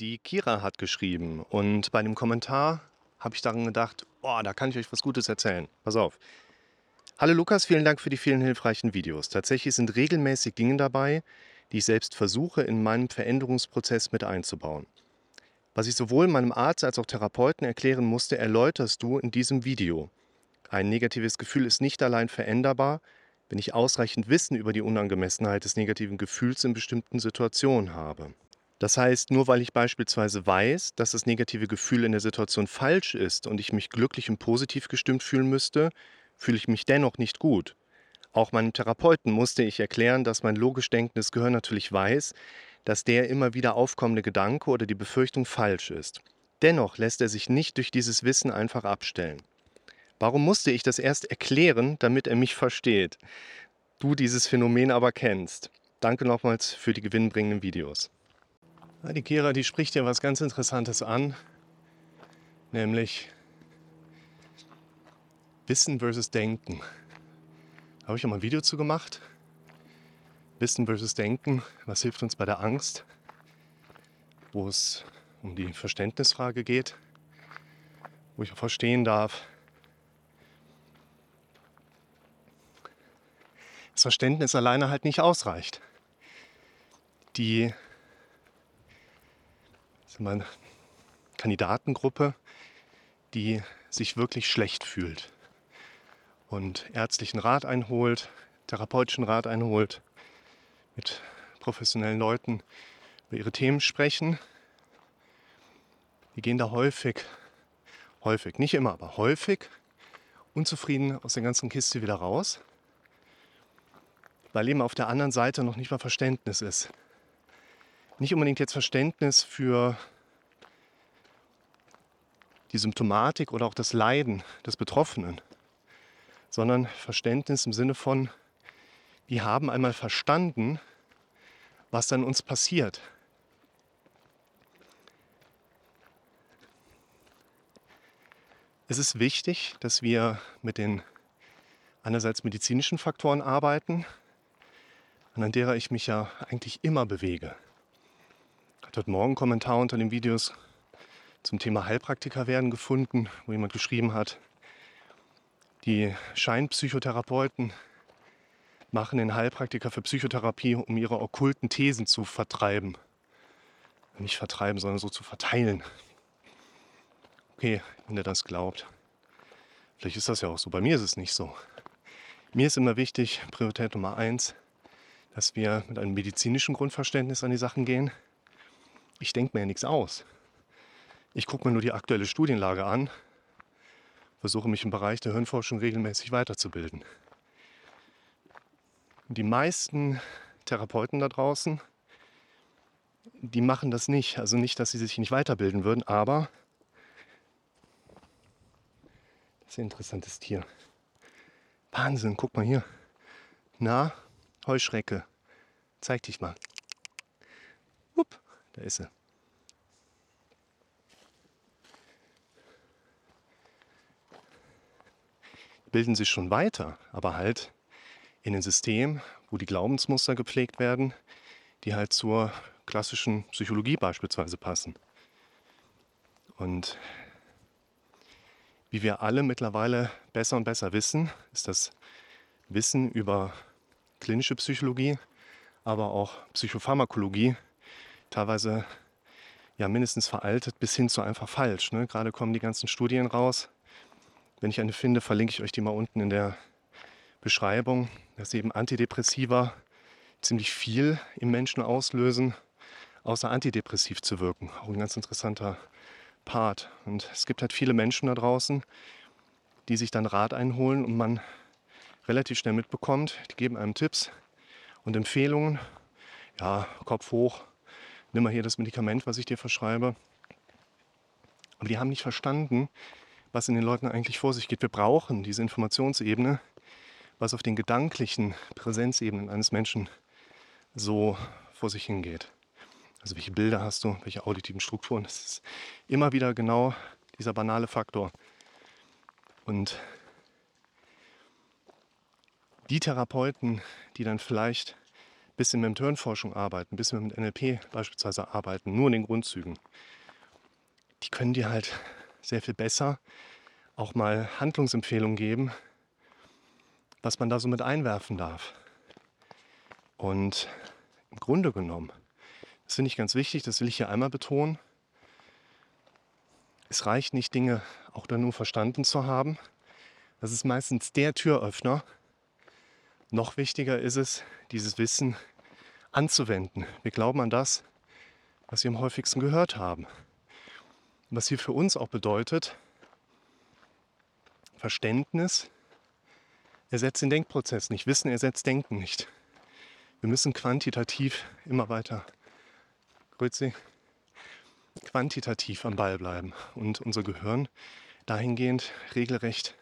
Die Kira hat geschrieben und bei dem Kommentar habe ich daran gedacht, oh, da kann ich euch was Gutes erzählen. Pass auf. Hallo Lukas, vielen Dank für die vielen hilfreichen Videos. Tatsächlich sind regelmäßig Dinge dabei, die ich selbst versuche, in meinem Veränderungsprozess mit einzubauen. Was ich sowohl meinem Arzt als auch Therapeuten erklären musste, erläuterst du in diesem Video. Ein negatives Gefühl ist nicht allein veränderbar, wenn ich ausreichend Wissen über die Unangemessenheit des negativen Gefühls in bestimmten Situationen habe. Das heißt, nur weil ich beispielsweise weiß, dass das negative Gefühl in der Situation falsch ist und ich mich glücklich und positiv gestimmt fühlen müsste, fühle ich mich dennoch nicht gut. Auch meinem Therapeuten musste ich erklären, dass mein logisch denkendes Gehirn natürlich weiß, dass der immer wieder aufkommende Gedanke oder die Befürchtung falsch ist. Dennoch lässt er sich nicht durch dieses Wissen einfach abstellen. Warum musste ich das erst erklären, damit er mich versteht? Du dieses Phänomen aber kennst. Danke nochmals für die gewinnbringenden Videos. Die Kira, die spricht ja was ganz Interessantes an, nämlich Wissen versus Denken. Da habe ich auch mal ein Video zu gemacht. Wissen versus Denken, was hilft uns bei der Angst, wo es um die Verständnisfrage geht, wo ich verstehen darf, das Verständnis alleine halt nicht ausreicht. Die meine, Kandidatengruppe, die sich wirklich schlecht fühlt und ärztlichen Rat einholt, therapeutischen Rat einholt, mit professionellen Leuten über ihre Themen sprechen. Die gehen da häufig, häufig, nicht immer, aber häufig unzufrieden aus der ganzen Kiste wieder raus weil eben auf der anderen Seite noch nicht mal Verständnis ist. Nicht unbedingt jetzt Verständnis für die Symptomatik oder auch das Leiden des Betroffenen, sondern Verständnis im Sinne von, wir haben einmal verstanden, was dann uns passiert. Es ist wichtig, dass wir mit den einerseits medizinischen Faktoren arbeiten, an derer ich mich ja eigentlich immer bewege. Heute Morgen Kommentar unter den Videos zum Thema Heilpraktiker werden gefunden, wo jemand geschrieben hat, die Scheinpsychotherapeuten machen den Heilpraktiker für Psychotherapie, um ihre okkulten Thesen zu vertreiben. Nicht vertreiben, sondern so zu verteilen. Okay, wenn er das glaubt. Vielleicht ist das ja auch so. Bei mir ist es nicht so. Mir ist immer wichtig, Priorität Nummer eins, dass wir mit einem medizinischen Grundverständnis an die Sachen gehen. Ich denke mir ja nichts aus. Ich gucke mir nur die aktuelle Studienlage an, versuche mich im Bereich der Hirnforschung regelmäßig weiterzubilden. Die meisten Therapeuten da draußen, die machen das nicht. Also nicht, dass sie sich nicht weiterbilden würden, aber das ist ein interessantes Tier. Wahnsinn, guck mal hier. Na, Heuschrecke. Zeig dich mal. Da ist sie. Bilden sich schon weiter, aber halt in ein System, wo die Glaubensmuster gepflegt werden, die halt zur klassischen Psychologie beispielsweise passen. Und wie wir alle mittlerweile besser und besser wissen, ist das Wissen über klinische Psychologie, aber auch Psychopharmakologie teilweise ja mindestens veraltet bis hin zu einfach falsch. Ne? Gerade kommen die ganzen Studien raus. Wenn ich eine finde, verlinke ich euch die mal unten in der Beschreibung, dass eben Antidepressiva ziemlich viel im Menschen auslösen, außer antidepressiv zu wirken. Auch ein ganz interessanter Part. Und es gibt halt viele Menschen da draußen, die sich dann Rat einholen und man relativ schnell mitbekommt. Die geben einem Tipps und Empfehlungen. Ja, Kopf hoch, nimm mal hier das Medikament, was ich dir verschreibe. Aber die haben nicht verstanden, was in den Leuten eigentlich vor sich geht. Wir brauchen diese Informationsebene, was auf den gedanklichen Präsenzebenen eines Menschen so vor sich hingeht. Also welche Bilder hast du, welche auditiven Strukturen. Das ist immer wieder genau dieser banale Faktor. Und die Therapeuten, die dann vielleicht bisschen mit Hirnforschung arbeiten, bisschen mit NLP beispielsweise arbeiten, nur in den Grundzügen, die können dir halt sehr viel besser auch mal Handlungsempfehlungen geben, was man da so mit einwerfen darf. Und im Grunde genommen, das finde ich ganz wichtig, das will ich hier einmal betonen, es reicht nicht, Dinge auch dann nur verstanden zu haben. Das ist meistens der Türöffner. Noch wichtiger ist es, dieses Wissen anzuwenden. Wir glauben an das, was wir am häufigsten gehört haben. Was hier für uns auch bedeutet, Verständnis ersetzt den Denkprozess nicht. Wissen ersetzt Denken nicht. Wir müssen quantitativ immer weiter, Grüezi, quantitativ am Ball bleiben und unser Gehirn dahingehend regelrecht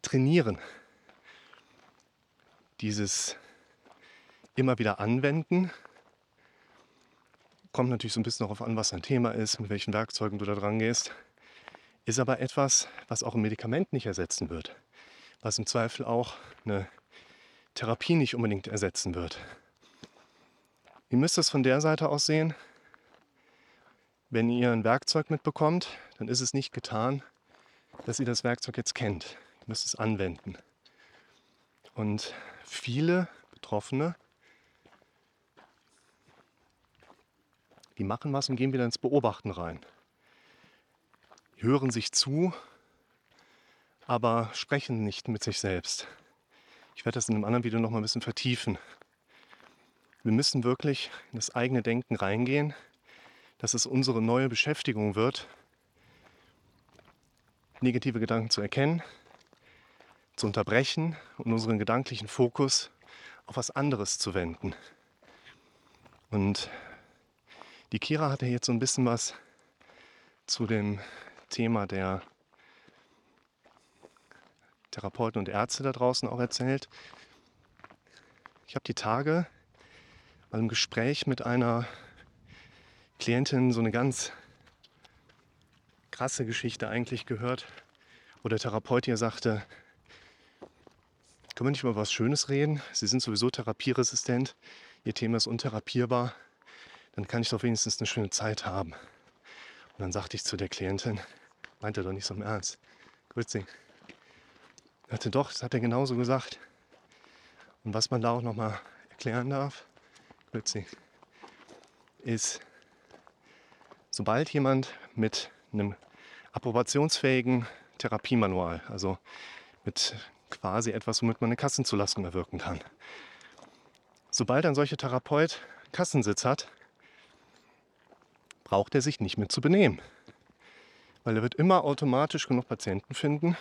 trainieren. Dieses immer wieder anwenden kommt natürlich so ein bisschen darauf an, was dein Thema ist, mit welchen Werkzeugen du da dran gehst. Ist aber etwas, was auch ein Medikament nicht ersetzen wird. Was im Zweifel auch eine Therapie nicht unbedingt ersetzen wird. Wie müsste es von der Seite aus sehen? Wenn ihr ein Werkzeug mitbekommt, dann ist es nicht getan, dass ihr das Werkzeug jetzt kennt. Ihr müsst es anwenden. Und viele Betroffene, die machen was und gehen wieder ins Beobachten rein. Hören sich zu, aber sprechen nicht mit sich selbst. Ich werde das in einem anderen Video noch mal ein bisschen vertiefen. Wir müssen wirklich in das eigene Denken reingehen dass es unsere neue Beschäftigung wird, negative Gedanken zu erkennen, zu unterbrechen und unseren gedanklichen Fokus auf was anderes zu wenden. Und die Kira hatte jetzt so ein bisschen was zu dem Thema der Therapeuten und Ärzte da draußen auch erzählt. Ich habe die Tage mal im Gespräch mit einer Klientin so eine ganz krasse Geschichte eigentlich gehört, wo der Therapeut ihr sagte, können wir nicht mal was Schönes reden? Sie sind sowieso therapieresistent, Ihr Thema ist untherapierbar, dann kann ich doch wenigstens eine schöne Zeit haben. Und dann sagte ich zu der Klientin, meinte doch nicht so im Ernst, Grüezi. Ich dachte doch, das hat er genauso gesagt. Und was man da auch nochmal erklären darf, Grüezi, ist, sobald jemand mit einem approbationsfähigen Therapiemanual, also mit quasi etwas, womit man eine Kassenzulassung erwirken kann, sobald ein solcher Therapeut Kassensitz hat, braucht er sich nicht mehr zu benehmen. Weil er wird immer automatisch genug Patienten finden,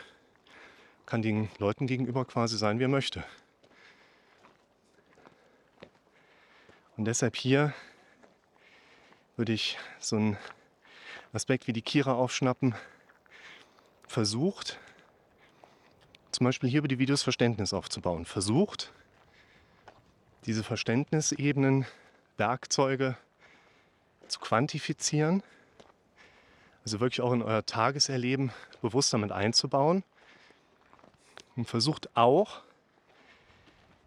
kann den Leuten gegenüber quasi sein, wie er möchte. Und deshalb hier würde ich so einen Aspekt wie die Kira aufschnappen. Versucht, zum Beispiel hier über die Videos Verständnis aufzubauen. Versucht, diese Verständnisebenen, Werkzeuge zu quantifizieren. Also wirklich auch in euer Tageserleben bewusst damit einzubauen. Und versucht auch,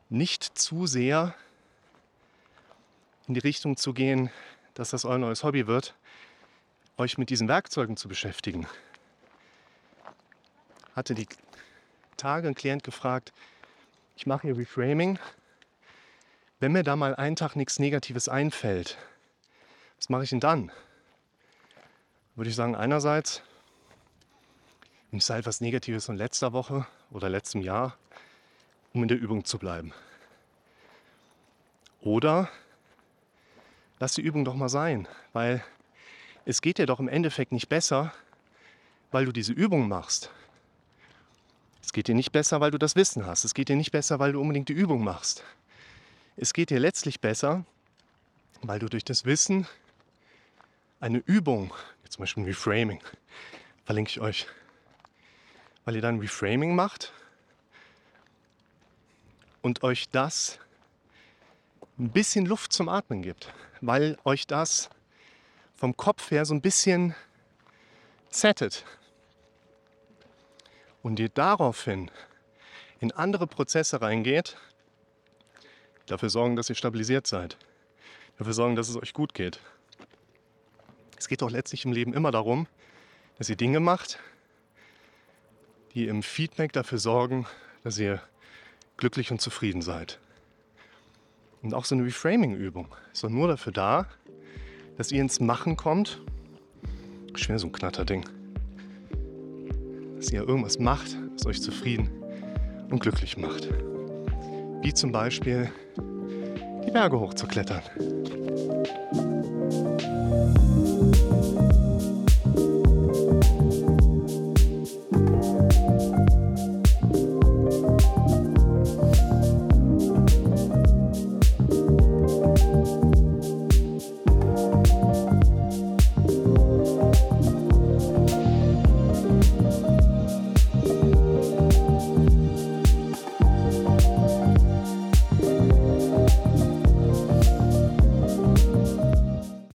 nicht zu sehr in die Richtung zu gehen, dass das euer neues Hobby wird, euch mit diesen Werkzeugen zu beschäftigen. Hatte die Tage ein Klient gefragt, ich mache hier Reframing. Wenn mir da mal einen Tag nichts Negatives einfällt, was mache ich denn dann? Würde ich sagen, einerseits nimmst du halt was Negatives von letzter Woche oder letztem Jahr, um in der Übung zu bleiben. Oder lass die Übung doch mal sein, weil es geht dir doch im Endeffekt nicht besser, weil du diese Übung machst. Es geht dir nicht besser, weil du das Wissen hast. Es geht dir nicht besser, weil du unbedingt die Übung machst. Es geht dir letztlich besser, weil du durch das Wissen eine Übung, zum Beispiel ein Reframing, verlinke ich euch, weil ihr dann Reframing macht und euch das ein bisschen Luft zum Atmen gibt, weil euch das vom Kopf her so ein bisschen settet und ihr daraufhin in andere Prozesse reingeht, dafür sorgen, dass ihr stabilisiert seid, dafür sorgen, dass es euch gut geht. Es geht doch letztlich im Leben immer darum, dass ihr Dinge macht, die im Feedback dafür sorgen, dass ihr glücklich und zufrieden seid. Und auch so eine Reframing-Übung ist doch nur dafür da, dass ihr ins Machen kommt. Schwer so ein Knatterding dass ihr irgendwas macht, was euch zufrieden und glücklich macht. Wie zum Beispiel die Berge hochzuklettern.